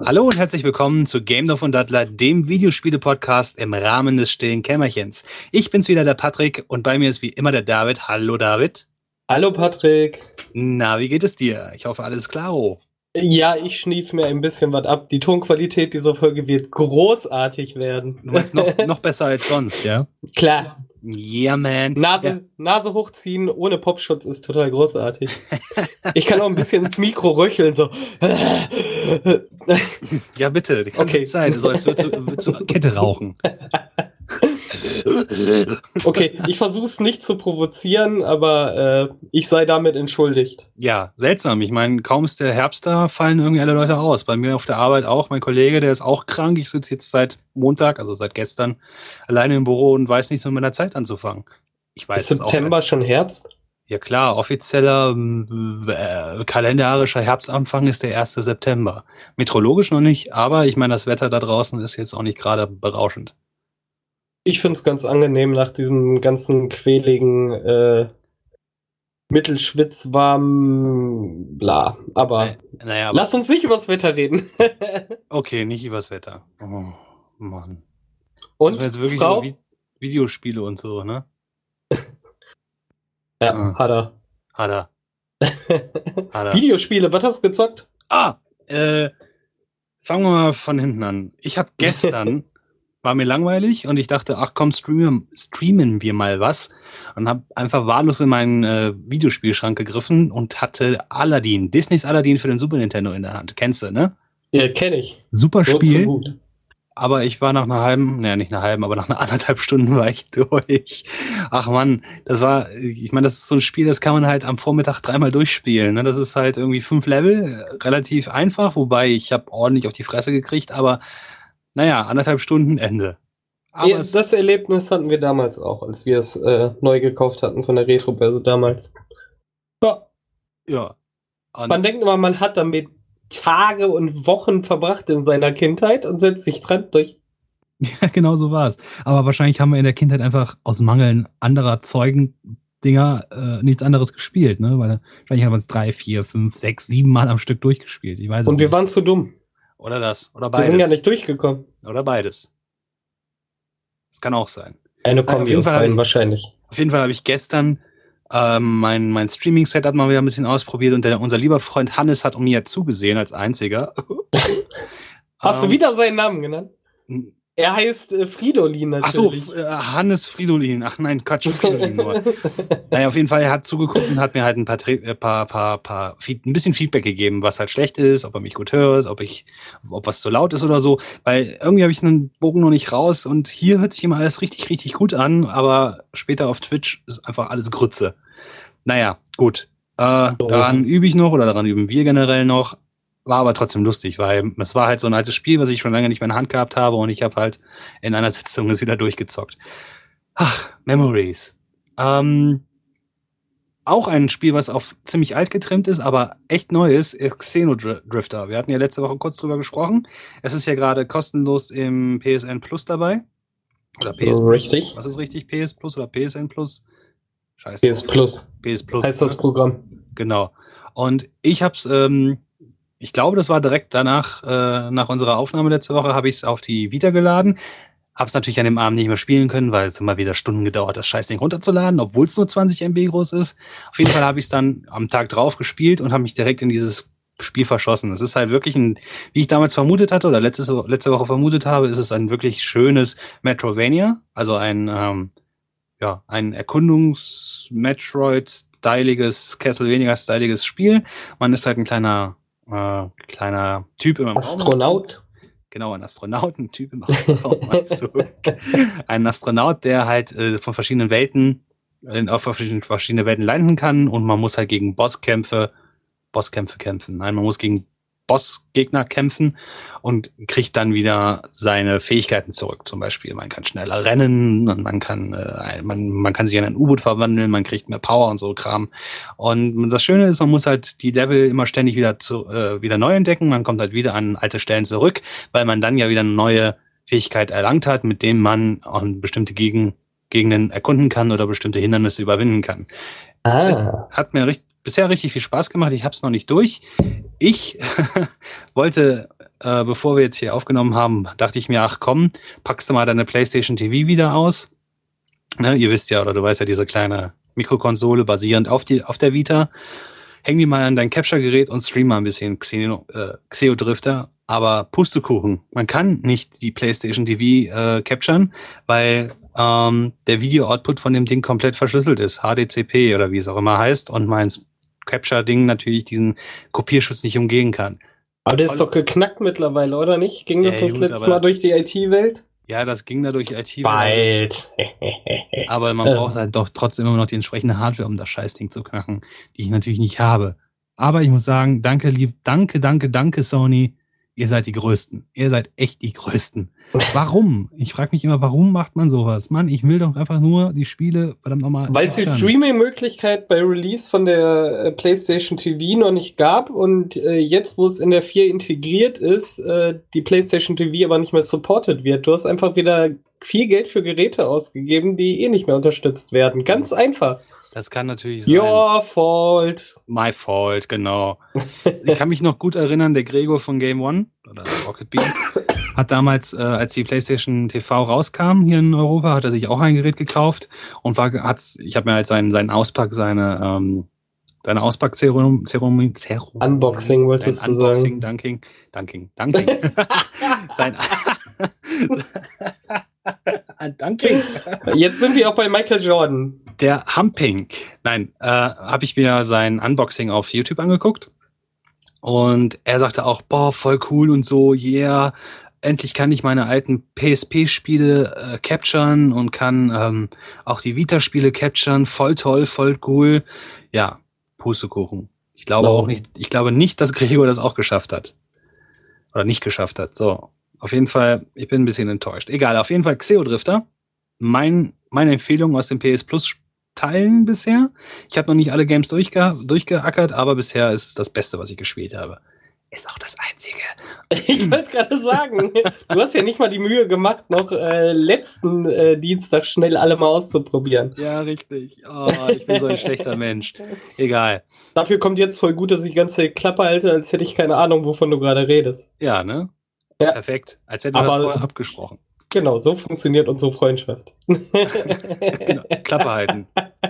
Hallo und herzlich willkommen zu Game Dorf und Dattler, dem Videospiele-Podcast im Rahmen des stillen Kämmerchens. Ich bin's wieder, der Patrick, und bei mir ist wie immer der David. Hallo David. Hallo Patrick. Na, wie geht es dir? Ich hoffe, alles klaro. Ja, ich schnief mir ein bisschen was ab. Die Tonqualität dieser Folge wird großartig werden. Du meinst noch, noch besser als sonst, ja? Klar. Yeah, man. Nase, ja. Nase hochziehen ohne Popschutz ist total großartig. ich kann auch ein bisschen ins Mikro röcheln, so. ja, bitte, die ganze okay. Zeit. So, als würdest du, würdest du Kette rauchen. okay, ich versuche es nicht zu provozieren, aber äh, ich sei damit entschuldigt. Ja, seltsam. Ich meine, kaum ist der Herbst da, fallen irgendwie alle Leute aus. Bei mir auf der Arbeit auch. Mein Kollege, der ist auch krank. Ich sitze jetzt seit Montag, also seit gestern, alleine im Büro und weiß nichts mit meiner Zeit anzufangen. Ich weiß ist September schon Herbst? Ja klar, offizieller äh, kalendarischer Herbstanfang ist der 1. September. Meteorologisch noch nicht, aber ich meine, das Wetter da draußen ist jetzt auch nicht gerade berauschend. Ich finde es ganz angenehm nach diesem ganzen quäligen äh, Mittelschwitz warm, bla. Aber, naja, aber lass uns nicht übers Wetter reden. okay, nicht übers Wetter. Oh, Mann. Und jetzt wirklich Frau? Vi Videospiele und so, ne? ja, ah. hat er. Hat er. hat er. Videospiele, was hast du gezockt? Ah, äh, fangen wir mal von hinten an. Ich habe gestern war mir langweilig und ich dachte, ach komm, streamen, streamen wir mal was. Und habe einfach wahllos in meinen äh, Videospielschrank gegriffen und hatte Aladdin, Disneys Aladdin für den Super Nintendo in der Hand. Kennst du, ne? Ja, kenn ich. Super Spiel. Aber ich war nach einer halben, naja, nicht einer halben, aber nach einer anderthalb Stunden war ich durch. Ach man, das war, ich meine, das ist so ein Spiel, das kann man halt am Vormittag dreimal durchspielen. Ne? Das ist halt irgendwie fünf Level, relativ einfach, wobei ich habe ordentlich auf die Fresse gekriegt, aber naja, anderthalb Stunden Ende. Aber ja, das Erlebnis hatten wir damals auch, als wir es äh, neu gekauft hatten von der Retro-Börse damals. Ja. Ja. Und man denkt immer, man hat damit Tage und Wochen verbracht in seiner Kindheit und setzt sich dran durch. Ja, genau so war es. Aber wahrscheinlich haben wir in der Kindheit einfach aus Mangeln anderer Zeugen Dinger äh, nichts anderes gespielt, ne? Weil wahrscheinlich haben wir es drei, vier, fünf, sechs, sieben Mal am Stück durchgespielt. Ich weiß Und wir nicht. waren zu dumm. Oder das. Oder beides. Wir sind ja nicht durchgekommen. Oder beides. Das kann auch sein. Eine Kombi aus beiden wahrscheinlich. Auf jeden Fall habe ich gestern ähm, mein, mein Streaming-Setup mal wieder ein bisschen ausprobiert und der, unser lieber Freund Hannes hat um mir zugesehen als einziger. Hast ähm, du wieder seinen Namen genannt? Er heißt äh, Fridolin natürlich. Ach so, äh, Hannes Fridolin. Ach nein, Quatsch, Fridolin nur. naja, auf jeden Fall, er hat zugeguckt und hat mir halt ein paar, äh, paar, paar, paar, ein bisschen Feedback gegeben, was halt schlecht ist, ob er mich gut hört, ob ich, ob was zu laut ist oder so. Weil irgendwie habe ich einen Bogen noch nicht raus und hier hört sich immer alles richtig, richtig gut an, aber später auf Twitch ist einfach alles Grütze. Naja, gut. Äh, daran übe ich noch oder daran üben wir generell noch. War aber trotzdem lustig, weil es war halt so ein altes Spiel, was ich schon lange nicht mehr in der Hand gehabt habe und ich habe halt in einer Sitzung es wieder durchgezockt. Ach, Memories. Ähm, auch ein Spiel, was auf ziemlich alt getrimmt ist, aber echt neu ist, ist Xenodrifter. Wir hatten ja letzte Woche kurz drüber gesprochen. Es ist ja gerade kostenlos im PSN Plus dabei. Oder PS Plus. Richtig. Was ist richtig? PS Plus oder PSN Plus? Scheiße. PS Plus. PS Plus. Heißt das ne? Programm. Genau. Und ich hab's ähm, ich glaube, das war direkt danach, äh, nach unserer Aufnahme letzte Woche, habe ich es auf die Vita geladen. Habe es natürlich an dem Abend nicht mehr spielen können, weil es immer wieder Stunden gedauert, das Scheißding runterzuladen, obwohl es nur 20 MB groß ist. Auf jeden Fall habe ich es dann am Tag drauf gespielt und habe mich direkt in dieses Spiel verschossen. Es ist halt wirklich ein, wie ich damals vermutet hatte oder letzte, letzte Woche vermutet habe, ist es ein wirklich schönes Metrovania, also ein, ähm, ja, ein Erkundungs-Metroid-styliges, Castlevania-styliges Spiel. Man ist halt ein kleiner äh, kleiner Typ im Astronaut. Genau, ein Astronaut, ein Typ im Raumanzug. ein Astronaut, der halt äh, von verschiedenen Welten in, auf verschiedene, verschiedene Welten landen kann und man muss halt gegen Bosskämpfe, Bosskämpfe kämpfen. Nein, man muss gegen Bossgegner kämpfen und kriegt dann wieder seine Fähigkeiten zurück. Zum Beispiel, man kann schneller rennen und man kann, äh, man, man kann sich in ein U-Boot verwandeln, man kriegt mehr Power und so Kram. Und das Schöne ist, man muss halt die Level immer ständig wieder zu, äh, wieder neu entdecken. Man kommt halt wieder an alte Stellen zurück, weil man dann ja wieder eine neue Fähigkeit erlangt hat, mit dem man auch bestimmte Gegen Gegenden erkunden kann oder bestimmte Hindernisse überwinden kann. Ah. Es hat mir richtig bisher richtig viel Spaß gemacht. Ich habe es noch nicht durch. Ich wollte äh, bevor wir jetzt hier aufgenommen haben, dachte ich mir, ach komm, packst du mal deine PlayStation TV wieder aus. Ne, ihr wisst ja, oder du weißt ja, diese kleine Mikrokonsole basierend auf, die, auf der Vita. Häng die mal an dein Capture-Gerät und stream mal ein bisschen Xeno, äh, Xeo. Aber Pustekuchen, man kann nicht die PlayStation TV äh, capturen, weil ähm, der Video-Output von dem Ding komplett verschlüsselt ist. HDCP oder wie es auch immer heißt. Und mein Capture-Ding natürlich diesen Kopierschutz nicht umgehen kann. Aber der ist doch geknackt mittlerweile, oder nicht? Ging das ja, nicht letztes Mal durch die IT-Welt? Ja, das ging da durch IT. Bald. aber man braucht halt doch trotzdem immer noch die entsprechende Hardware, um das Scheißding zu knacken, die ich natürlich nicht habe. Aber ich muss sagen, danke, lieb, danke, danke, danke, Sony ihr seid die Größten. Ihr seid echt die Größten. Warum? Ich frage mich immer, warum macht man sowas? Mann, ich will doch einfach nur die Spiele verdammt nochmal. Weil es die Streaming-Möglichkeit bei Release von der äh, PlayStation TV noch nicht gab und äh, jetzt, wo es in der 4 integriert ist, äh, die PlayStation TV aber nicht mehr supported wird. Du hast einfach wieder viel Geld für Geräte ausgegeben, die eh nicht mehr unterstützt werden. Ganz einfach. Das kann natürlich sein. Your fault. My fault, genau. ich kann mich noch gut erinnern, der Gregor von Game One oder Rocket Beans hat damals, äh, als die PlayStation TV rauskam hier in Europa, hat er sich auch ein Gerät gekauft und war, hat's, ich habe mir halt seinen, seinen Auspack, seine, ähm, seine Auspackzeremonie, Zeremonie, Zeremonie, Unboxing wolltest du Unboxing, sagen. Dunking, Dunking, Dunking. sein, Danke. Jetzt sind wir auch bei Michael Jordan. Der Humping. Nein, äh, habe ich mir sein Unboxing auf YouTube angeguckt. Und er sagte auch, boah, voll cool und so, yeah, endlich kann ich meine alten PSP-Spiele äh, capturen und kann ähm, auch die Vita-Spiele capturen. Voll toll, voll cool. Ja, Pustekuchen. Ich glaube auch nicht, ich glaube nicht, dass Gregor das auch geschafft hat. Oder nicht geschafft hat. So. Auf jeden Fall, ich bin ein bisschen enttäuscht. Egal, auf jeden Fall Xeo Drifter. Mein, meine Empfehlung aus den PS Plus Teilen bisher. Ich habe noch nicht alle Games durchge durchgeackert, aber bisher ist es das Beste, was ich gespielt habe. Ist auch das einzige. Ich wollte gerade sagen, du hast ja nicht mal die Mühe gemacht, noch äh, letzten äh, Dienstag schnell alle mal auszuprobieren. Ja, richtig. Oh, ich bin so ein schlechter Mensch. Egal. Dafür kommt jetzt voll gut, dass ich die ganze Klappe halte, als hätte ich keine Ahnung, wovon du gerade redest. Ja, ne? Ja. Perfekt. Als hätten wir das vorher abgesprochen. Genau, so funktioniert unsere Freundschaft. genau. Klappe halten.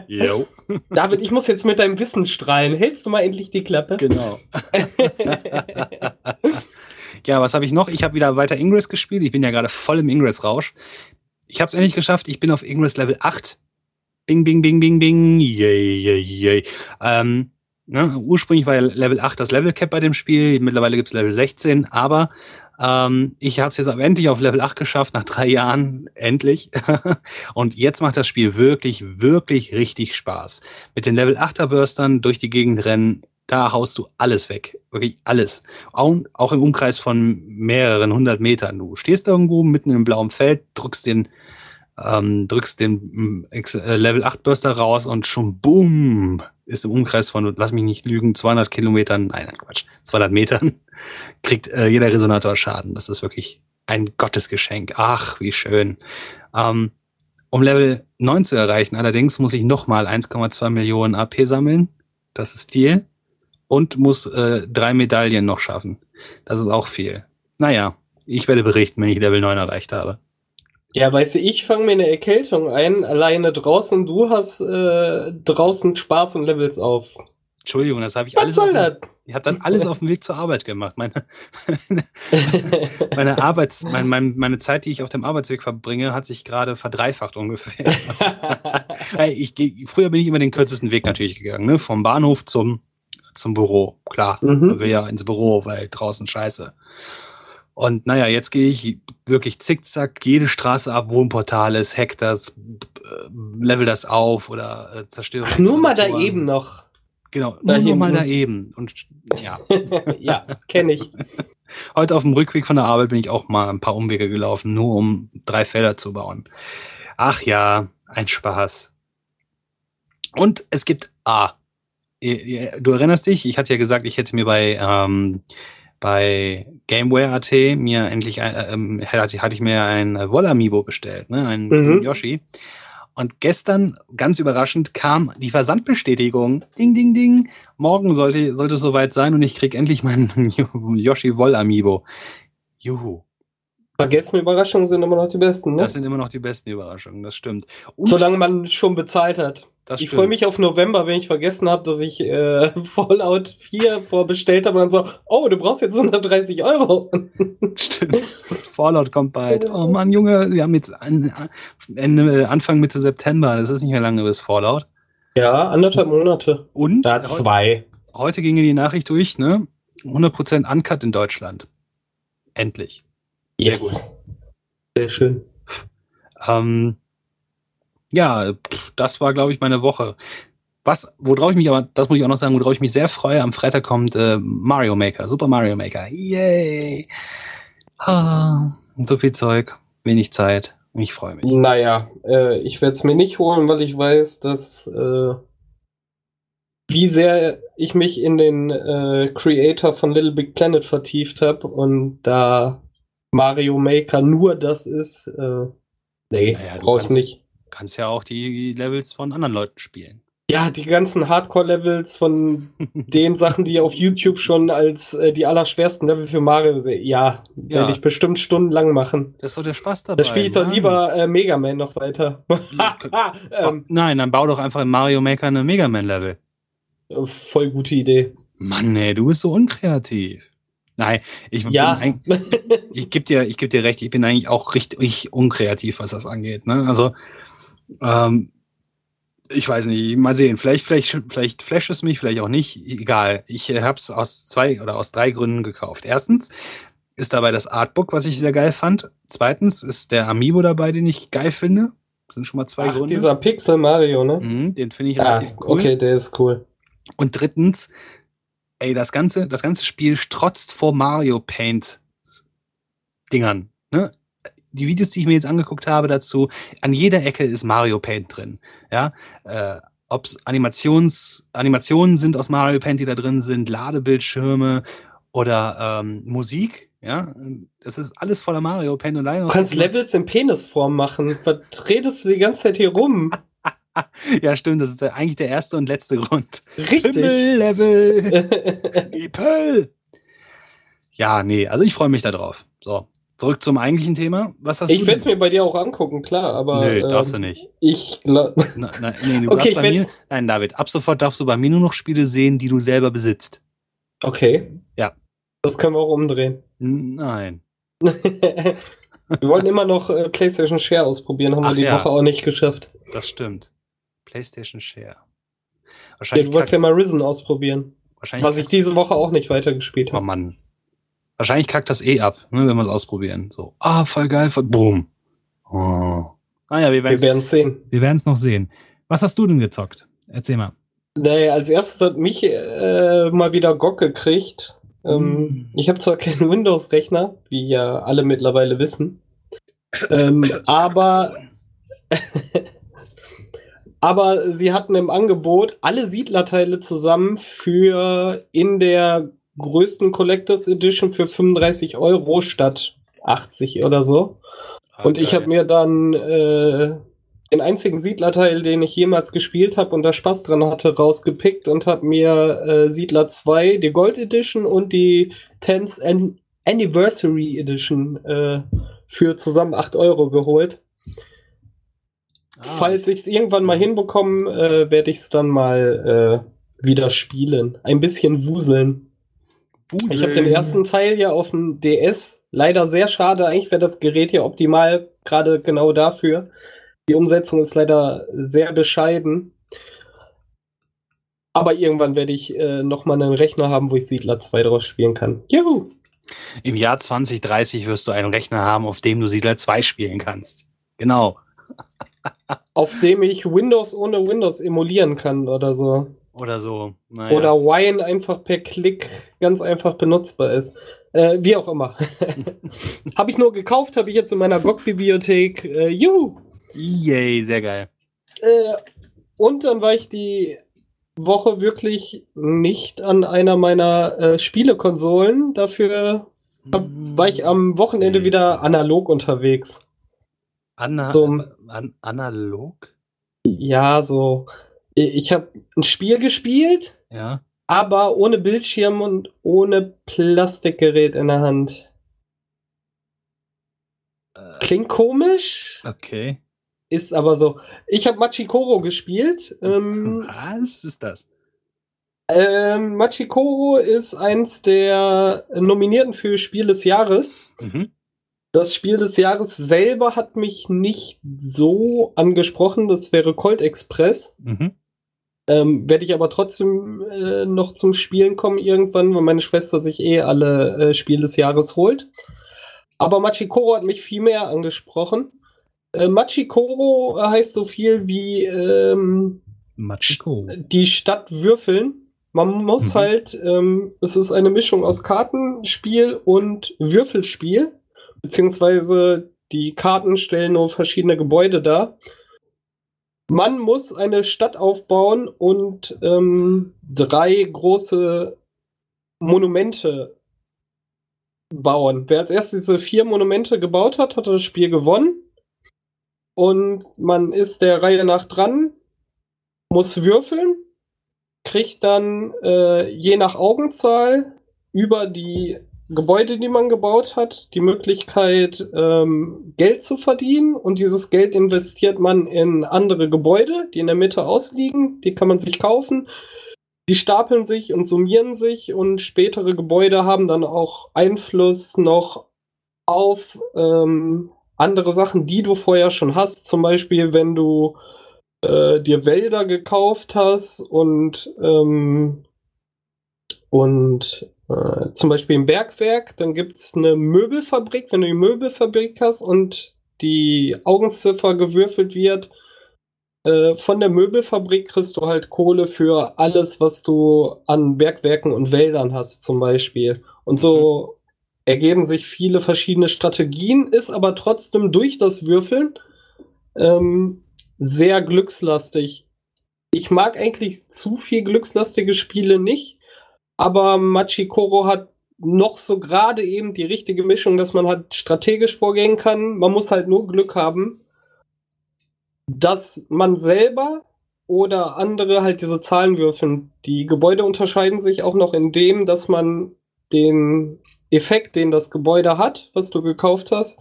Jo. David, ich muss jetzt mit deinem Wissen strahlen. Hältst du mal endlich die Klappe? Genau. ja, was habe ich noch? Ich habe wieder weiter Ingress gespielt. Ich bin ja gerade voll im Ingress-Rausch. Ich habe es endlich geschafft. Ich bin auf Ingress Level 8. Bing, bing, bing, bing, bing. Yay, yay, yay. Ähm, ne? Ursprünglich war ja Level 8 das Level Cap bei dem Spiel. Mittlerweile gibt es Level 16. Aber ähm, ich habe es jetzt endlich auf Level 8 geschafft, nach drei Jahren, endlich. und jetzt macht das Spiel wirklich, wirklich richtig Spaß. Mit den Level 8er Bürstern durch die Gegend rennen, da haust du alles weg. Wirklich alles. Auch, auch im Umkreis von mehreren hundert Metern. Du stehst irgendwo mitten im blauen Feld, drückst den, ähm, drückst den äh, Level 8 Bürster raus und schon boom, ist im Umkreis von, lass mich nicht lügen, 200 Kilometern, nein, Quatsch, 200 Metern, kriegt äh, jeder Resonator Schaden. Das ist wirklich ein Gottesgeschenk. Ach, wie schön. Ähm, um Level 9 zu erreichen, allerdings muss ich nochmal 1,2 Millionen AP sammeln. Das ist viel. Und muss äh, drei Medaillen noch schaffen. Das ist auch viel. Naja, ich werde berichten, wenn ich Level 9 erreicht habe. Ja, weißt du, ich fange mir eine Erkältung ein, alleine draußen. Du hast äh, draußen Spaß und Levels auf. Entschuldigung, das habe ich Was alles. Soll das? Ich habe dann alles auf dem Weg zur Arbeit gemacht. Meine, meine Arbeits, mein, mein, meine Zeit, die ich auf dem Arbeitsweg verbringe, hat sich gerade verdreifacht ungefähr. ich früher bin ich immer den kürzesten Weg natürlich gegangen, ne? Vom Bahnhof zum, zum Büro. Klar, mhm. will ja ins Büro, weil draußen scheiße. Und naja, jetzt gehe ich wirklich zickzack jede Straße ab, Wohnportales, hack das, äh, level das auf oder äh, zerstöre. Ach, nur mal da eben noch. Genau, nur, nur mal da eben. Und ja. ja, kenne ich. Heute auf dem Rückweg von der Arbeit bin ich auch mal ein paar Umwege gelaufen, nur um drei Felder zu bauen. Ach ja, ein Spaß. Und es gibt Ah. Du erinnerst dich, ich hatte ja gesagt, ich hätte mir bei ähm, bei Gameware.at mir endlich äh, ähm, hatte, hatte ich mir ein Wollamiibo bestellt, ne, ein mhm. Yoshi. Und gestern, ganz überraschend, kam die Versandbestätigung. Ding, ding, ding. Morgen sollte, sollte es soweit sein und ich krieg endlich meinen Yoshi Woll Amiibo. Juhu. Vergessene Überraschungen sind immer noch die besten, ne? Das sind immer noch die besten Überraschungen, das stimmt. Und Solange man schon bezahlt hat. ich freue mich auf November, wenn ich vergessen habe, dass ich äh, Fallout 4 vorbestellt habe und dann so, oh, du brauchst jetzt 130 Euro. Stimmt. Fallout kommt bald. Oh Mann, Junge, wir haben jetzt Ende, Anfang Mitte September. Das ist nicht mehr lange bis Fallout. Ja, anderthalb Monate. Und? Ja, zwei. Heute ging die Nachricht durch, ne? 100% Uncut in Deutschland. Endlich. Yes. Sehr gut. Sehr schön. Ähm, ja, das war, glaube ich, meine Woche. Was, worauf ich mich aber, das muss ich auch noch sagen, worauf ich mich sehr freue, am Freitag kommt äh, Mario Maker, Super Mario Maker. Yay! Ah, so viel Zeug, wenig Zeit. Ich freue mich. Naja, äh, ich werde es mir nicht holen, weil ich weiß, dass äh, wie sehr ich mich in den äh, Creator von Little Big Planet vertieft habe und da Mario Maker nur das ist, äh, nee, naja, brauche ich nicht. Kannst ja auch die Levels von anderen Leuten spielen. Ja, die ganzen Hardcore-Levels von den Sachen, die auf YouTube schon als äh, die allerschwersten Level für Mario sehen. Ja, ja. werde ich bestimmt stundenlang machen. Das ist doch der Spaß dabei. Da spiele ich doch lieber äh, Mega Man noch weiter. ähm, Nein, dann bau doch einfach im Mario Maker eine Mega Man-Level. Voll gute Idee. Mann, ey, du bist so unkreativ. Nein, ich ja. ich gebe dir, ich geb dir recht, ich bin eigentlich auch richtig unkreativ, was das angeht. Ne? Also, ähm, ich weiß nicht, mal sehen. Vielleicht, vielleicht, vielleicht flasht es mich, vielleicht auch nicht. Egal. Ich habe es aus zwei oder aus drei Gründen gekauft. Erstens ist dabei das Artbook, was ich sehr geil fand. Zweitens ist der Amiibo dabei, den ich geil finde. Das sind schon mal zwei Ach, Gründe. dieser Pixel Mario, ne? Mhm, den finde ich ah, relativ cool. Okay, der ist cool. Und drittens, ey, das ganze, das ganze Spiel strotzt vor Mario Paint Dingern. Ne? Die Videos, die ich mir jetzt angeguckt habe dazu, an jeder Ecke ist Mario Paint drin. Ja, äh, ob es Animations, Animationen sind aus Mario Paint, die da drin sind, Ladebildschirme oder ähm, Musik. Ja, das ist alles voller Mario Paint und Line. Du kannst Levels in Penisform machen. Was redest du die ganze Zeit hier rum? ja, stimmt, das ist eigentlich der erste und letzte Grund. Richtig. Himmel-Level. Ipel. ja, nee, also ich freue mich darauf. So, zurück zum eigentlichen Thema. Was hast ich werde es mir bei dir auch angucken, klar, aber. Nö, ähm, darfst du nicht. Ich glaube. Nee, du okay, bei mir, nein, David, ab sofort darfst du bei mir nur noch Spiele sehen, die du selber besitzt. Okay. Ja. Das können wir auch umdrehen. Nein. wir wollten immer noch äh, PlayStation Share ausprobieren, haben Ach, wir die ja. Woche auch nicht geschafft. Das stimmt. PlayStation Share. Wahrscheinlich ja, du wolltest ja mal Risen ausprobieren. Wahrscheinlich was ich diese Woche auch nicht weitergespielt habe. Oh Mann. Wahrscheinlich kackt das eh ab, ne, wenn wir es ausprobieren. So, ah, voll geil, voll, boom. Oh. Ah ja, wir werden es sehen. Wir werden es noch sehen. Was hast du denn gezockt? Erzähl mal. Naja, als erstes hat mich äh, mal wieder GOG gekriegt. Ähm, mm. Ich habe zwar keinen Windows-Rechner, wie ja alle mittlerweile wissen, ähm, aber aber sie hatten im Angebot alle Siedlerteile zusammen für in der größten Collectors Edition für 35 Euro statt 80 oder so. Okay. Und ich habe mir dann äh, den einzigen Siedlerteil, den ich jemals gespielt habe und da Spaß dran hatte, rausgepickt und habe mir äh, Siedler 2, die Gold Edition und die 10th An Anniversary Edition äh, für zusammen 8 Euro geholt. Ah, Falls ich es irgendwann mal hinbekomme, äh, werde ich es dann mal äh, wieder spielen. Ein bisschen wuseln. wuseln. Ich habe den ersten Teil ja auf dem DS. Leider sehr schade. Eigentlich wäre das Gerät ja optimal, gerade genau dafür. Die Umsetzung ist leider sehr bescheiden. Aber irgendwann werde ich äh, nochmal einen Rechner haben, wo ich Siedler 2 drauf spielen kann. Juhu! Im Jahr 2030 wirst du einen Rechner haben, auf dem du Siedler 2 spielen kannst. Genau auf dem ich Windows ohne Windows emulieren kann oder so. Oder so. Naja. Oder Wine einfach per Klick ganz einfach benutzbar ist. Äh, wie auch immer. habe ich nur gekauft, habe ich jetzt in meiner GOG-Bibliothek. Äh, juhu! Yay, sehr geil. Äh, und dann war ich die Woche wirklich nicht an einer meiner äh, Spielekonsolen. Dafür hab, war ich am Wochenende wieder analog unterwegs. Ana so, an analog? Ja, so. Ich habe ein Spiel gespielt, ja. aber ohne Bildschirm und ohne Plastikgerät in der Hand. Klingt komisch. Okay. Ist aber so. Ich habe Machikoro gespielt. Ähm, Was ist das? Ähm, Machikoro ist eins der Nominierten für Spiel des Jahres. Mhm. Das Spiel des Jahres selber hat mich nicht so angesprochen. Das wäre Colt Express. Mhm. Ähm, Werde ich aber trotzdem äh, noch zum Spielen kommen irgendwann, weil meine Schwester sich eh alle äh, Spiel des Jahres holt. Aber Machikoro hat mich viel mehr angesprochen. Äh, Machikoro heißt so viel wie ähm, Machikoro. die Stadt würfeln. Man muss mhm. halt, ähm, es ist eine Mischung aus Kartenspiel und Würfelspiel, beziehungsweise die Karten stellen nur verschiedene Gebäude dar. Man muss eine Stadt aufbauen und ähm, drei große Monumente bauen. Wer als erstes diese vier Monumente gebaut hat, hat das Spiel gewonnen. Und man ist der Reihe nach dran, muss würfeln, kriegt dann äh, je nach Augenzahl über die Gebäude, die man gebaut hat, die Möglichkeit, ähm, Geld zu verdienen. Und dieses Geld investiert man in andere Gebäude, die in der Mitte ausliegen. Die kann man sich kaufen. Die stapeln sich und summieren sich und spätere Gebäude haben dann auch Einfluss noch auf ähm, andere Sachen, die du vorher schon hast. Zum Beispiel, wenn du äh, dir Wälder gekauft hast und ähm, und äh, zum Beispiel im Bergwerk, dann gibt es eine Möbelfabrik. Wenn du die Möbelfabrik hast und die Augenziffer gewürfelt wird, äh, von der Möbelfabrik kriegst du halt Kohle für alles, was du an Bergwerken und Wäldern hast, zum Beispiel. Und so mhm. ergeben sich viele verschiedene Strategien, ist aber trotzdem durch das Würfeln ähm, sehr glückslastig. Ich mag eigentlich zu viel glückslastige Spiele nicht aber Machikoro hat noch so gerade eben die richtige Mischung, dass man halt strategisch vorgehen kann. Man muss halt nur Glück haben, dass man selber oder andere halt diese Zahlen würfeln. Die Gebäude unterscheiden sich auch noch in dem, dass man den Effekt, den das Gebäude hat, was du gekauft hast,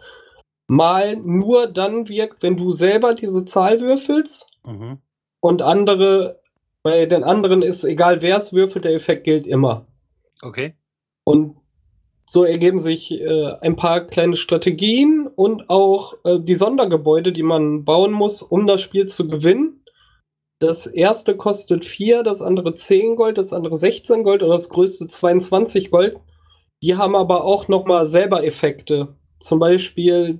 mal nur dann wirkt, wenn du selber diese Zahl würfelst mhm. und andere bei den anderen ist egal, wer es würfelt, der Effekt gilt immer. Okay. Und so ergeben sich äh, ein paar kleine Strategien und auch äh, die Sondergebäude, die man bauen muss, um das Spiel zu gewinnen. Das erste kostet 4, das andere 10 Gold, das andere 16 Gold und das größte 22 Gold. Die haben aber auch nochmal selber Effekte. Zum Beispiel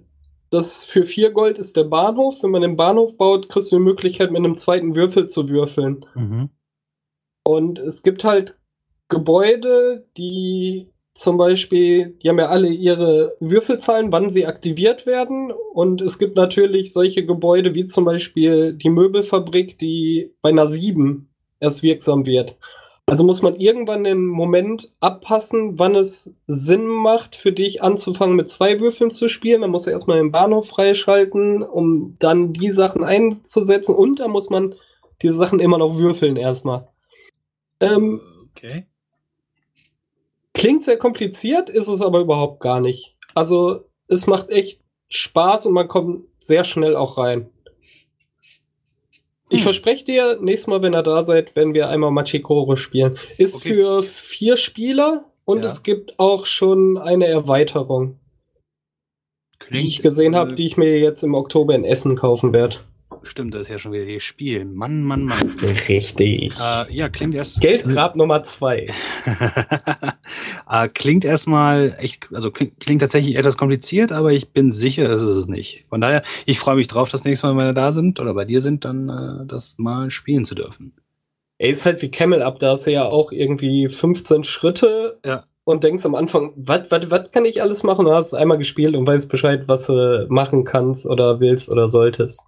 das für 4 Gold ist der Bahnhof. Wenn man den Bahnhof baut, kriegst du die Möglichkeit, mit einem zweiten Würfel zu würfeln. Mhm. Und es gibt halt Gebäude, die zum Beispiel, die haben ja alle ihre Würfelzahlen, wann sie aktiviert werden. Und es gibt natürlich solche Gebäude wie zum Beispiel die Möbelfabrik, die bei einer 7 erst wirksam wird. Also muss man irgendwann den Moment abpassen, wann es Sinn macht, für dich anzufangen mit zwei Würfeln zu spielen. Dann muss er erstmal den Bahnhof freischalten, um dann die Sachen einzusetzen. Und da muss man diese Sachen immer noch würfeln erstmal. Ähm, okay. Klingt sehr kompliziert, ist es aber überhaupt gar nicht. Also es macht echt Spaß und man kommt sehr schnell auch rein. Ich hm. verspreche dir, nächstes Mal, wenn ihr da seid, werden wir einmal Machikoro spielen. Ist okay. für vier Spieler und ja. es gibt auch schon eine Erweiterung. Klingt, die ich gesehen habe, äh, die ich mir jetzt im Oktober in Essen kaufen werde. Stimmt, das ist ja schon wieder ihr Spiel. Mann, Mann, Mann. Richtig. Äh, ja, klingt erst. Geldgrab äh, Nummer zwei. äh, klingt erstmal echt, also klingt, klingt, tatsächlich etwas kompliziert, aber ich bin sicher, das ist es nicht. Von daher, ich freue mich drauf, das nächste Mal, wenn wir da sind oder bei dir sind, dann äh, das mal spielen zu dürfen. Ey, ist halt wie Camel Up, da hast du ja auch irgendwie 15 Schritte. Ja und denkst am Anfang, was kann ich alles machen? Du hast es einmal gespielt und weißt Bescheid, was du machen kannst oder willst oder solltest.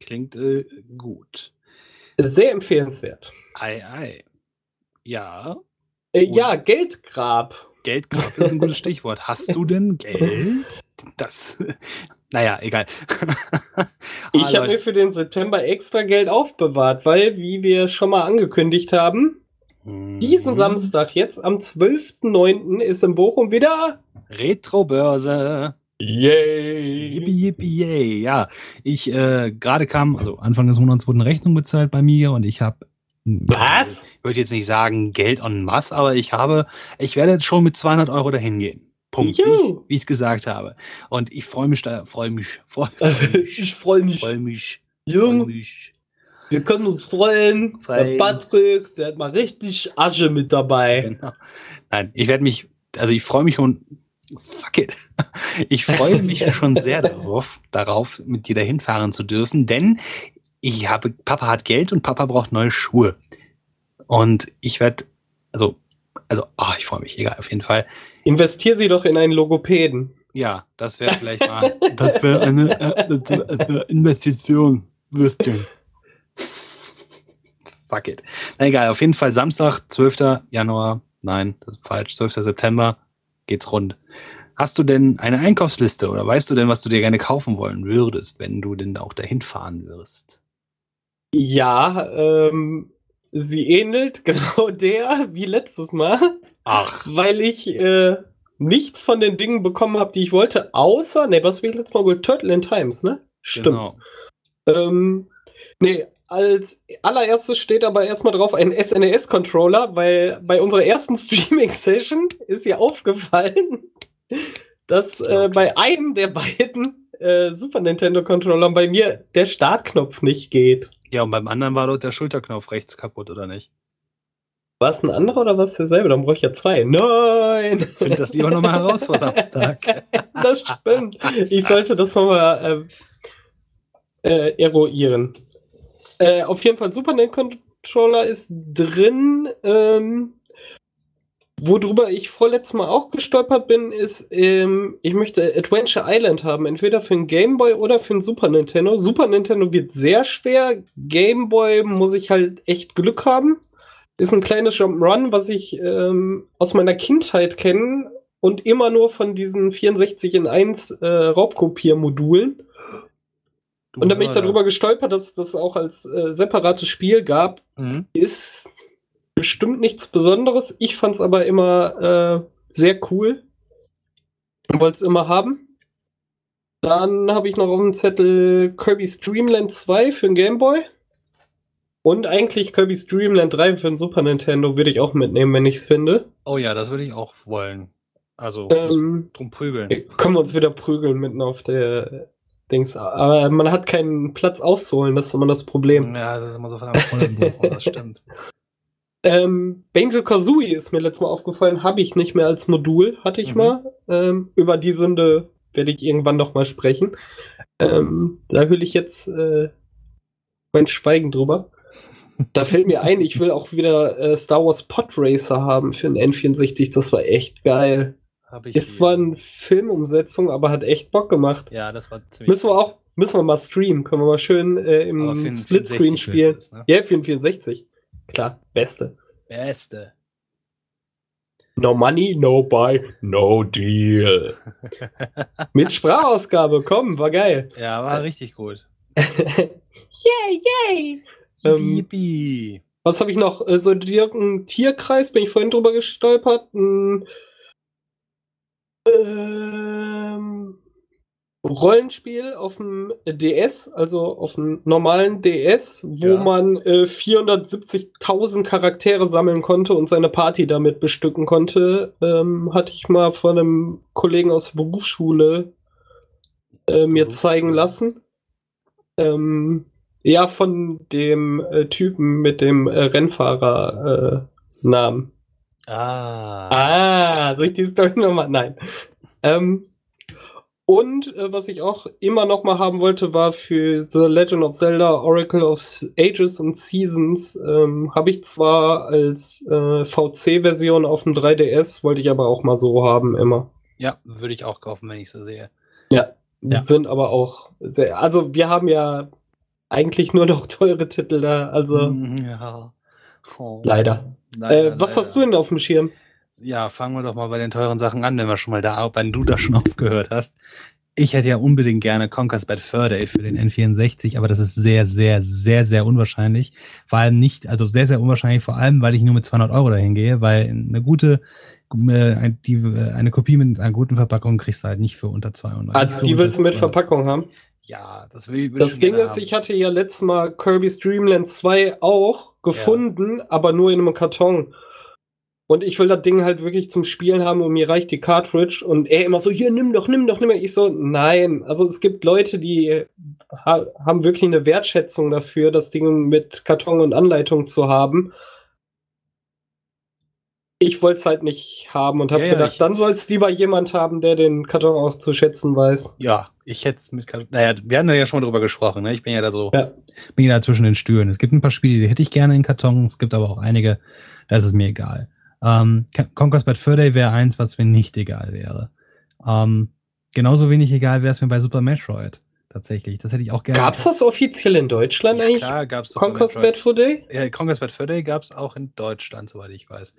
Klingt äh, gut. Sehr empfehlenswert. Ei, ei. Ja. Äh, ja, Geldgrab. Geldgrab ist ein gutes Stichwort. Hast du denn Geld? Das. Naja, egal. ich habe mir für den September extra Geld aufbewahrt, weil, wie wir schon mal angekündigt haben, hm. diesen Samstag, jetzt am 12.09., ist in Bochum wieder Retrobörse. Yay! Yippie, yippie, yay. Ja, ich äh, gerade kam, also Anfang des Monats wurde eine Rechnung bezahlt bei mir und ich habe was? Ich würde jetzt nicht sagen Geld en masse, aber ich habe, ich werde jetzt schon mit 200 Euro dahin gehen. Punkt. Juhu. Wie ich es gesagt habe. Und ich freue mich da, freue mich, freue mich. ich freue mich. Freue mich. Jung. Freu mich. Wir können uns freuen. freuen. Der Patrick, der hat mal richtig Asche mit dabei. Genau. Nein, ich werde mich, also ich freue mich und fuck it. Ich freue mich schon sehr darauf, darauf, mit dir dahin fahren zu dürfen, denn ich habe, Papa hat Geld und Papa braucht neue Schuhe. Und ich werde, also, also, ah, oh, ich freue mich, egal, auf jeden Fall. Investier sie doch in einen Logopäden. Ja, das wäre vielleicht mal, das wäre eine, äh, eine Investition, Würstchen. Fuck it. Na egal, auf jeden Fall Samstag, 12. Januar, nein, das ist falsch, 12. September, geht's rund. Hast du denn eine Einkaufsliste oder weißt du denn, was du dir gerne kaufen wollen würdest, wenn du denn auch dahin fahren wirst? Ja, ähm, sie ähnelt genau der wie letztes Mal. Ach. Weil ich äh, nichts von den Dingen bekommen habe, die ich wollte, außer, ne, was wir letztes Mal wohl Turtle in Times, ne? Stimmt. Genau. Ähm, nee, als allererstes steht aber erstmal drauf ein SNES-Controller, weil bei unserer ersten Streaming-Session ist ja aufgefallen, dass äh, bei einem der beiden äh, Super Nintendo-Controllern bei mir der Startknopf nicht geht. Ja, und beim anderen war dort der Schulterknopf rechts kaputt, oder nicht? War es ein anderer oder war es derselbe? Dann brauche ich ja zwei. Nein! Ich finde das lieber nochmal heraus vor Samstag. das stimmt. Ich sollte das nochmal äh, äh, eruieren. Äh, auf jeden Fall Super Nintendo Controller ist drin. Ähm, Worüber ich vorletztes Mal auch gestolpert bin, ist, ähm, ich möchte Adventure Island haben, entweder für ein Game Boy oder für ein Super Nintendo. Super Nintendo wird sehr schwer, Game Boy muss ich halt echt Glück haben. Ist ein kleines Jump'n'Run, was ich ähm, aus meiner Kindheit kenne und immer nur von diesen 64 in 1 äh, Raubkopiermodulen. Und da bin ich darüber gestolpert, dass es das auch als äh, separates Spiel gab. Mhm. Ist bestimmt nichts Besonderes. Ich fand es aber immer äh, sehr cool. Wollte es immer haben. Dann habe ich noch auf dem Zettel Kirby's Dreamland 2 für den Game Boy. Und eigentlich Kirby's Dreamland 3 für den Super Nintendo würde ich auch mitnehmen, wenn ich es finde. Oh ja, das würde ich auch wollen. Also ähm, drum prügeln. Können wir uns wieder prügeln mitten auf der Dings. Aber man hat keinen Platz auszuholen, das ist immer das Problem. Ja, das ist immer so verdammt voll im Buch, das stimmt. Ähm, Banjo Kazooie ist mir letztes Mal aufgefallen, habe ich nicht mehr als Modul, hatte ich mhm. mal. Ähm, über die Sünde werde ich irgendwann noch mal sprechen. Ähm, da will ich jetzt äh, mein Schweigen drüber. Da fällt mir ein, ich will auch wieder äh, Star Wars Pod Racer haben für den N64. Das war echt geil. Ist zwar eine Filmumsetzung, aber hat echt Bock gemacht. Ja, das war ziemlich. Müssen wir auch, müssen wir mal streamen. Können wir mal schön äh, im Splitscreen spielen. ne? Ja, für den 64. Klar, beste. Beste. No money, no buy, no deal. Mit Sprachausgabe, komm, war geil. Ja, war richtig gut. yay, yay. Ähm, Yippie. Was habe ich noch? Äh, so ein Tierkreis, bin ich vorhin drüber gestolpert. Ein, ähm, Rollenspiel auf dem DS, also auf dem normalen DS, wo ja. man äh, 470.000 Charaktere sammeln konnte und seine Party damit bestücken konnte, ähm, hatte ich mal von einem Kollegen aus der Berufsschule äh, mir zeigen lassen. Ähm, ja, von dem äh, Typen mit dem äh, Rennfahrer-Namen. Ah. Ah, soll ich die Story nochmal? Nein. Ähm, und äh, was ich auch immer noch mal haben wollte, war für The Legend of Zelda Oracle of Ages and Seasons. Ähm, Habe ich zwar als äh, VC-Version auf dem 3DS, wollte ich aber auch mal so haben immer. Ja, würde ich auch kaufen, wenn ich so sehe. Ja, ja. sind aber auch sehr. Also wir haben ja eigentlich nur noch teure Titel da. Also mhm, ja. Oh. Leider. leider. Äh, was leider. hast du denn auf dem Schirm? Ja, fangen wir doch mal bei den teuren Sachen an, wenn wir schon mal da, wenn du da schon aufgehört hast. Ich hätte ja unbedingt gerne Conker's Bad Fur Day für den N64, aber das ist sehr, sehr, sehr, sehr unwahrscheinlich. Vor allem nicht, also sehr, sehr unwahrscheinlich, vor allem, weil ich nur mit 200 Euro dahin gehe, weil eine gute, äh, äh, eine Kopie mit einer guten Verpackung kriegst du halt nicht für unter 200. Ah, die willst du mit Verpackung haben? Ja, das will, will Das Ding ist, haben. ich hatte ja letztes Mal Kirby's Dreamland 2 auch gefunden, ja. aber nur in einem Karton. Und ich will das Ding halt wirklich zum Spielen haben und mir reicht die Cartridge. Und er immer so, hier, nimm doch, nimm doch, nimm doch. Ich so, nein. Also es gibt Leute, die ha haben wirklich eine Wertschätzung dafür, das Ding mit Karton und Anleitung zu haben ich wollte es halt nicht haben und habe ja, gedacht, dann soll es lieber jemand haben, der den Karton auch zu schätzen weiß. Ja, ich hätte es mit Karton. Naja, wir hatten ja schon drüber gesprochen. Ne? Ich bin ja da so, ja. bin ja da zwischen den Stühlen. Es gibt ein paar Spiele, die hätte ich gerne in Karton. Es gibt aber auch einige, da ist es mir egal. Ähm, Conquest Bad Fur Day wäre eins, was mir nicht egal wäre. Ähm, genauso wenig egal wäre es mir bei Super Metroid tatsächlich. Das hätte ich auch gerne. Gab es das offiziell in Deutschland ja, eigentlich? Klar, gab es Conquest Bad Fur Day? Ja, Conquest Bad Fur Day gab es auch in Deutschland, soweit ich weiß.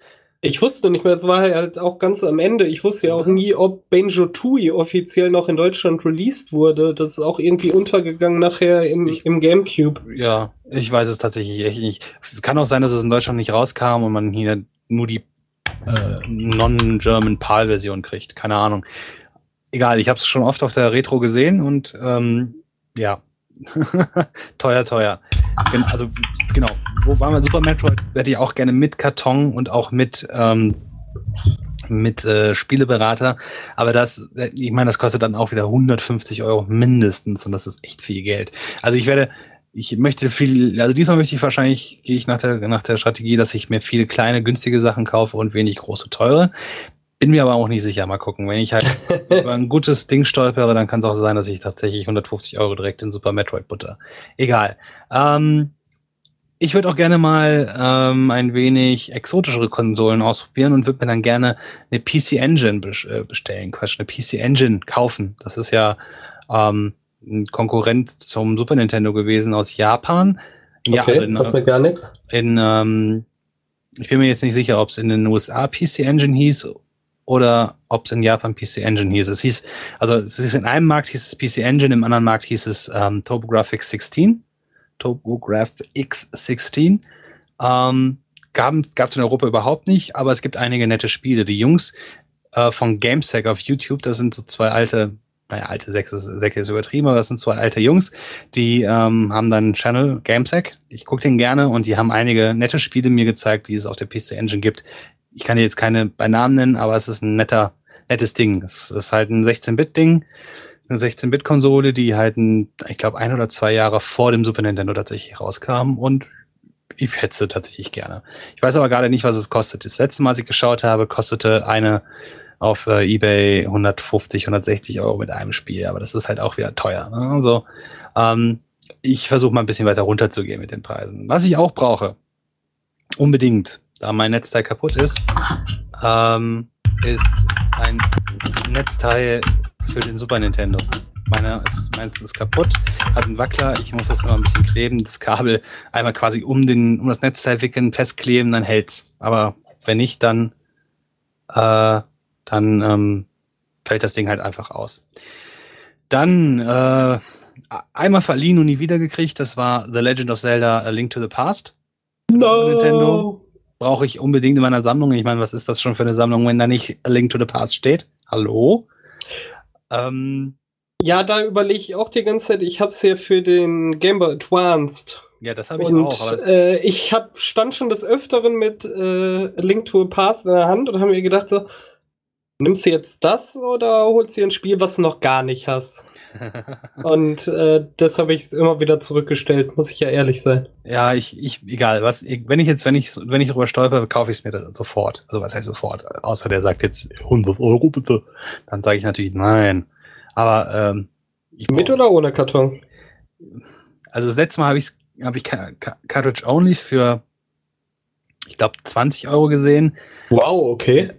Ich wusste nicht mehr, es war halt auch ganz am Ende. Ich wusste ja auch nie, ob Banjo Tooie offiziell noch in Deutschland released wurde. Das ist auch irgendwie untergegangen nachher im, ich, im Gamecube. Ja, ich weiß es tatsächlich echt nicht. Kann auch sein, dass es in Deutschland nicht rauskam und man hier nur die äh, Non-German PAL-Version kriegt. Keine Ahnung. Egal, ich habe es schon oft auf der Retro gesehen und ähm, ja, teuer, teuer. Also genau, wo waren wir? Super Metroid hätte ich auch gerne mit Karton und auch mit ähm, mit äh, Spieleberater. Aber das, ich meine, das kostet dann auch wieder 150 Euro mindestens und das ist echt viel Geld. Also ich werde, ich möchte viel, also diesmal möchte ich wahrscheinlich, gehe ich nach der, nach der Strategie, dass ich mir viele kleine, günstige Sachen kaufe und wenig große, teure. Bin mir aber auch nicht sicher. Mal gucken. Wenn ich halt über ein gutes Ding stolpere, dann kann es auch sein, dass ich tatsächlich 150 Euro direkt in Super Metroid butter. Egal. Ähm, ich würde auch gerne mal ähm, ein wenig exotischere Konsolen ausprobieren und würde mir dann gerne eine PC Engine äh, bestellen, Quatsch, eine PC Engine kaufen. Das ist ja ähm, ein Konkurrent zum Super Nintendo gewesen aus Japan. Ja, okay, also in, sagt mir gar nichts. In, ähm, ich bin mir jetzt nicht sicher, ob es in den USA PC Engine hieß oder ob es in Japan PC Engine hieß. Es hieß, also es ist in einem Markt hieß es PC Engine, im anderen Markt hieß es ähm, TurboGrafx 16. TurboGraf X16. Ähm, gab es in Europa überhaupt nicht, aber es gibt einige nette Spiele. Die Jungs äh, von GameSec auf YouTube, das sind so zwei alte, naja, alte Säcke, Säcke ist übertrieben, aber das sind zwei alte Jungs, die ähm, haben dann einen Channel GameSec. Ich gucke den gerne und die haben einige nette Spiele mir gezeigt, die es auf der PC Engine gibt. Ich kann dir jetzt keine bei Namen nennen, aber es ist ein netter, nettes Ding. Es ist halt ein 16-Bit-Ding eine 16-Bit-Konsole, die halt, ein, ich glaube, ein oder zwei Jahre vor dem Super Nintendo tatsächlich rauskam und ich hätte sie tatsächlich gerne. Ich weiß aber gerade nicht, was es kostet. Das letzte Mal, als ich geschaut habe, kostete eine auf äh, eBay 150, 160 Euro mit einem Spiel, aber das ist halt auch wieder teuer. Ne? Also ähm, ich versuche mal ein bisschen weiter runterzugehen mit den Preisen. Was ich auch brauche, unbedingt, da mein Netzteil kaputt ist, ähm, ist ein Netzteil für den Super Nintendo. Meiner ist, meins ist kaputt, hat einen Wackler, ich muss das immer ein bisschen kleben, das Kabel einmal quasi um, den, um das Netzteil wickeln, festkleben, dann hält's. Aber wenn nicht, dann, äh, dann ähm, fällt das Ding halt einfach aus. Dann äh, einmal verliehen und nie wieder gekriegt, das war The Legend of Zelda A Link to the Past. No. Nintendo. Brauche ich unbedingt in meiner Sammlung. Ich meine, was ist das schon für eine Sammlung, wenn da nicht A Link to the Past steht? Hallo? Ähm, ja, da überlege ich auch die ganze Zeit. Ich habe es ja für den Game Boy Advanced. Ja, das habe ich und, auch. Äh, ich hab, stand schon des Öfteren mit äh, Link to a Past in der Hand und habe mir gedacht so, nimmst du jetzt das oder holst du dir ein Spiel, was du noch gar nicht hast? und äh, das habe ich immer wieder zurückgestellt, muss ich ja ehrlich sein. Ja, ich, ich, egal, was, wenn ich jetzt, wenn ich, wenn ich drüber stolper, kaufe ich es mir sofort. Also was heißt sofort? Außer der sagt jetzt 100 Euro bitte. Dann sage ich natürlich nein. Aber ähm, mit oder ohne Karton? Also das letzte Mal habe ich habe ich Cartridge Only für ich glaube 20 Euro gesehen. Wow, okay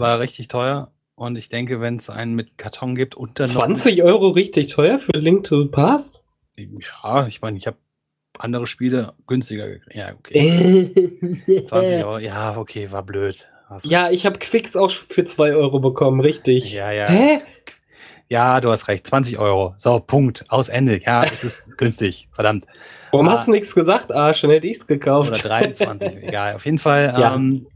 war richtig teuer. Und ich denke, wenn es einen mit Karton gibt dann 20 Euro richtig teuer für Link to the Past? Ja, ich meine, ich habe andere Spiele günstiger gekriegt. Ja, okay. 20 Euro, ja, okay, war blöd. Ja, ich habe Quicks auch für 2 Euro bekommen, richtig. Ja, ja. Hä? Ja, du hast recht, 20 Euro. So, Punkt, aus Ende. Ja, es ist günstig, verdammt. Warum ah, hast du nichts gesagt, Arsch? Dann hätte ich es gekauft. Oder 23, egal. Auf jeden Fall, ja. ähm,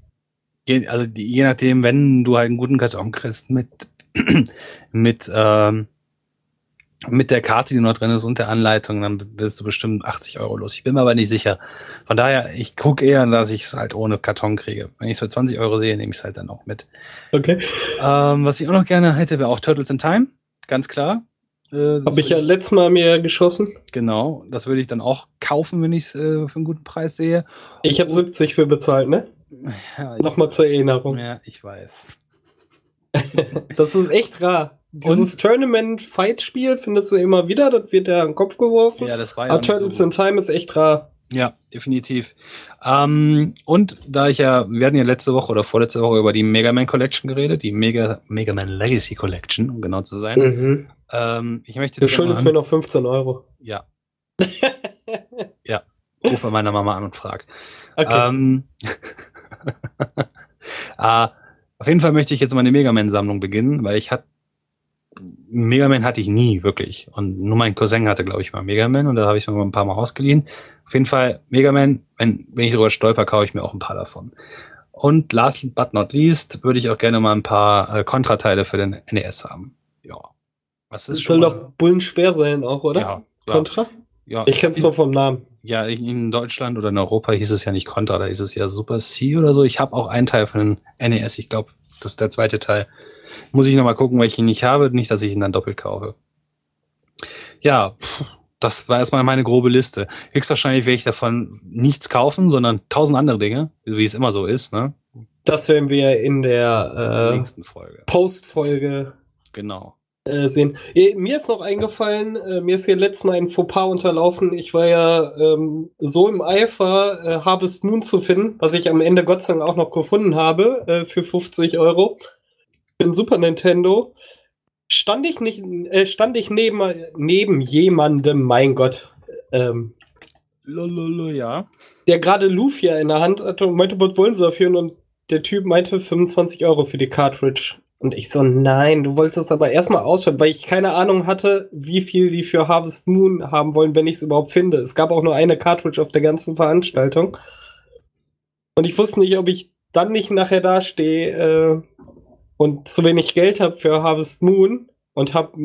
Je, also je nachdem, wenn du halt einen guten Karton kriegst mit, mit, ähm, mit der Karte, die noch drin ist und der Anleitung, dann bist du bestimmt 80 Euro los. Ich bin mir aber nicht sicher. Von daher, ich gucke eher, dass ich es halt ohne Karton kriege. Wenn ich es für 20 Euro sehe, nehme ich es halt dann auch mit. Okay. Ähm, was ich auch noch gerne hätte, wäre auch Turtles in Time. Ganz klar. Äh, Habe ich ja letztes Mal mir geschossen. Genau, das würde ich dann auch kaufen, wenn ich es äh, für einen guten Preis sehe. Ich habe 70 für bezahlt, ne? Ja, Nochmal zur Erinnerung. Ja, ich weiß. das ist echt rar. Dieses Tournament-Fight-Spiel findest du immer wieder, das wird ja den Kopf geworfen. Ja, das war ja. Aber Turtles so in Time ist echt rar. Ja, definitiv. Ähm, und da ich ja, wir hatten ja letzte Woche oder vorletzte Woche über die Mega Man Collection geredet, die Mega, Mega Man Legacy Collection, um genau zu sein. Mhm. Ähm, ich möchte du schuldest mir noch 15 Euro. Ja. ja. Ruf bei meiner Mama an und frag. Okay. Ähm, äh, auf jeden Fall möchte ich jetzt meine Mega Man-Sammlung beginnen, weil ich hatte Mega Man hatte ich nie wirklich. Und nur mein Cousin hatte, glaube ich, mal Mega Man und da habe ich mir mal ein paar Mal ausgeliehen. Auf jeden Fall, Mega Man, wenn, wenn ich darüber stolper, kaufe ich mir auch ein paar davon. Und last but not least würde ich auch gerne mal ein paar äh, Kontrateile für den NES haben. Ja. Was ist das soll doch bullen schwer sein auch, oder? Ja. Contra? Ja. Ich kenne es nur vom Namen. Ja, in Deutschland oder in Europa hieß es ja nicht Contra, da hieß es ja Super C oder so. Ich habe auch einen Teil von den NES, ich glaube, das ist der zweite Teil. Muss ich nochmal gucken, weil ich ihn nicht habe, nicht, dass ich ihn dann doppelt kaufe. Ja, das war erstmal meine grobe Liste. Höchstwahrscheinlich werde ich davon nichts kaufen, sondern tausend andere Dinge, wie es immer so ist, ne? Das werden wir in der äh, nächsten Folge. Postfolge genau. Äh, sehen. Mir ist noch eingefallen, äh, mir ist hier letztes Mal ein Fauxpas unterlaufen. Ich war ja ähm, so im Eifer, äh, Harvest Moon zu finden, was ich am Ende Gott sei Dank auch noch gefunden habe äh, für 50 Euro. Für Super Nintendo. Stand ich nicht, äh, stand ich neben, neben jemandem, mein Gott, ähm, Lololo, ja. Der gerade Lufia in der Hand hatte und meinte, was wollen sie dafür? Und der Typ meinte 25 Euro für die Cartridge. Und ich so, nein, du wolltest aber erstmal ausschreiben, weil ich keine Ahnung hatte, wie viel die für Harvest Moon haben wollen, wenn ich es überhaupt finde. Es gab auch nur eine Cartridge auf der ganzen Veranstaltung. Und ich wusste nicht, ob ich dann nicht nachher dastehe äh, und zu wenig Geld habe für Harvest Moon und habe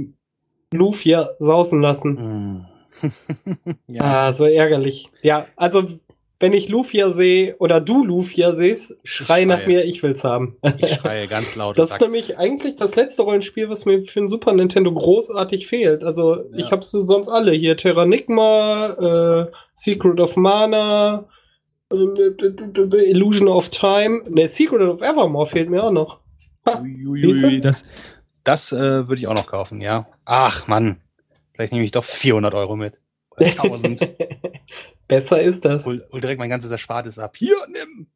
Lufia sausen lassen. Mm. ja. Ah, so ärgerlich. Ja, also wenn ich Lufia sehe oder du Lufia siehst, schrei nach mir, ich will's haben. Ich schreie ganz laut. Das ist nämlich eigentlich das letzte Rollenspiel, was mir für den Super Nintendo großartig fehlt. Also ja. ich habe sonst alle hier: Terranigma, äh, Secret of Mana, äh, Illusion of Time. Ne, Secret of Evermore fehlt mir auch noch. Ha, Uiuiui, das das äh, würde ich auch noch kaufen, ja. Ach Mann, vielleicht nehme ich doch 400 Euro mit. 1000. Besser ist das. Hol, hol direkt mein ganzes Erspartes ab. Hier, nimm!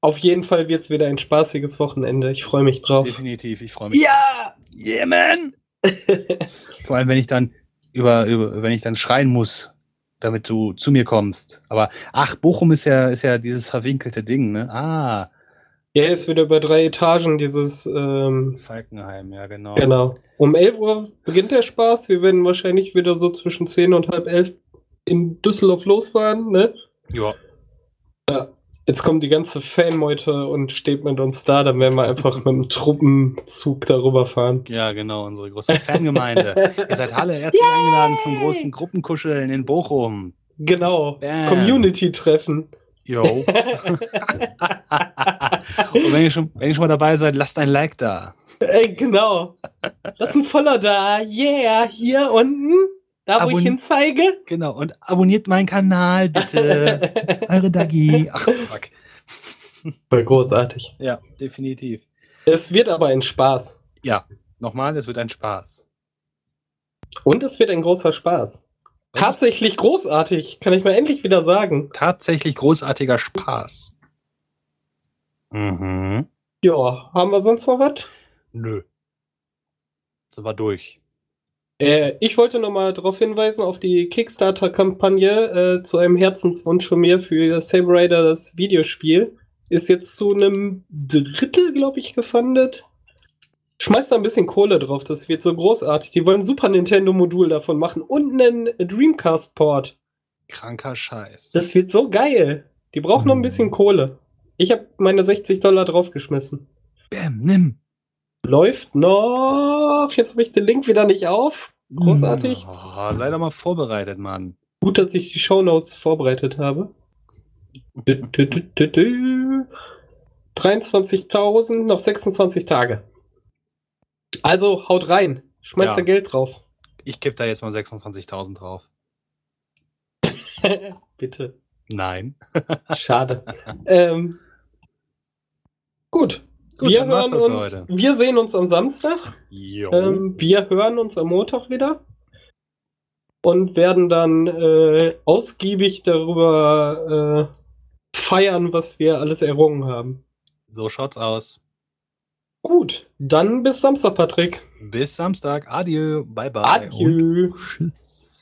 Auf jeden Fall wird es wieder ein spaßiges Wochenende. Ich freue mich drauf. Definitiv, ich freue mich. Ja! Yeah, man! Vor allem, wenn ich dann über, über, wenn ich dann schreien muss, damit du zu mir kommst. Aber ach, Bochum ist ja, ist ja dieses verwinkelte Ding, ne? Ah. Ja, ist wieder über drei Etagen, dieses ähm, Falkenheim, ja, genau. Genau. Um 11 Uhr beginnt der Spaß. Wir werden wahrscheinlich wieder so zwischen 10 und halb 11 in Düsseldorf losfahren, ne? Ja. Ja. Jetzt kommt die ganze Fanmeute und steht mit uns da, dann werden wir einfach mit einem Truppenzug darüber fahren. Ja, genau, unsere große Fangemeinde. Ihr seid alle herzlich eingeladen zum großen Gruppenkuscheln in Bochum. Genau. Community-Treffen. Jo. und wenn ihr, schon, wenn ihr schon mal dabei seid, lasst ein Like da. Ey, genau. Lass ein Voller da. Yeah, hier unten. Da, wo Abon ich hin zeige. Genau, und abonniert meinen Kanal, bitte. Eure Dagi. Ach, fuck. Voll großartig. Ja, definitiv. Es wird aber ein Spaß. Ja, nochmal, es wird ein Spaß. Und es wird ein großer Spaß. Tatsächlich großartig, kann ich mal endlich wieder sagen. Tatsächlich großartiger Spaß. Mhm. Ja, haben wir sonst noch was? Nö. Sind wir durch. Äh, ich wollte nochmal darauf hinweisen, auf die Kickstarter-Kampagne äh, zu einem Herzenswunsch von mir für Saber Rider, das Videospiel. Ist jetzt zu einem Drittel, glaube ich, gefundet. Schmeißt da ein bisschen Kohle drauf, das wird so großartig. Die wollen ein Super Nintendo-Modul davon machen und einen Dreamcast-Port. Kranker Scheiß. Das wird so geil. Die brauchen hm. noch ein bisschen Kohle. Ich habe meine 60 Dollar draufgeschmissen. Bam, nimm. Läuft noch. Jetzt habe ich den Link wieder nicht auf. Großartig. Oh, sei doch mal vorbereitet, Mann. Gut, dass ich die Shownotes vorbereitet habe. 23.000, noch 26 Tage. Also haut rein. Schmeißt ja. da Geld drauf. Ich gebe da jetzt mal 26.000 drauf. Bitte. Nein. Schade. ähm, gut. gut. wir hören uns. Wir sehen uns am Samstag. Ähm, wir hören uns am Montag wieder und werden dann äh, ausgiebig darüber äh, feiern, was wir alles errungen haben. So schaut's aus. Gut, dann bis Samstag, Patrick. Bis Samstag. Adieu. Bye bye. Adieu. Tschüss.